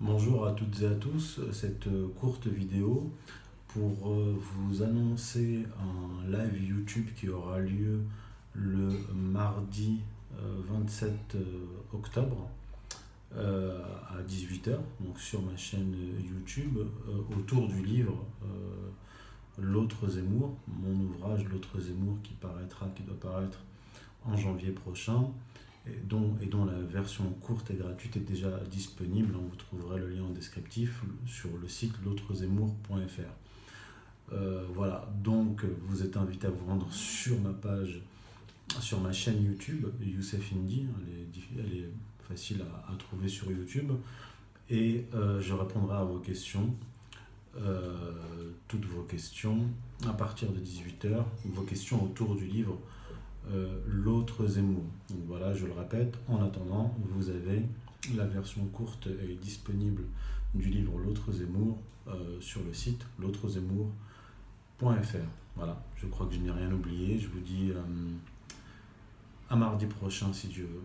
Bonjour à toutes et à tous, cette courte vidéo pour euh, vous annoncer un live YouTube qui aura lieu le mardi 27 euh, euh, octobre à 18h, donc sur ma chaîne YouTube, autour du livre L'autre Zemmour, mon ouvrage L'autre Zemmour qui paraîtra, qui doit paraître en janvier prochain et dont, la version courte et gratuite est déjà disponible. Vous trouverez le lien en descriptif sur le site l'autrezemmour.fr. Euh, voilà, donc vous êtes invité à vous rendre sur ma page, sur ma chaîne YouTube, Youssef Indy, elle est, facile à, trouver sur YouTube, et euh, je répondrai à vos questions, euh, toutes vos questions, à partir de 18h, vos questions autour du livre l'autre Zemmour. Donc voilà, je le répète, en attendant, vous avez la version courte et disponible du livre L'autre Zemmour euh, sur le site l'autrezemmour.fr. Voilà, je crois que je n'ai rien oublié. Je vous dis euh, à mardi prochain si Dieu veut.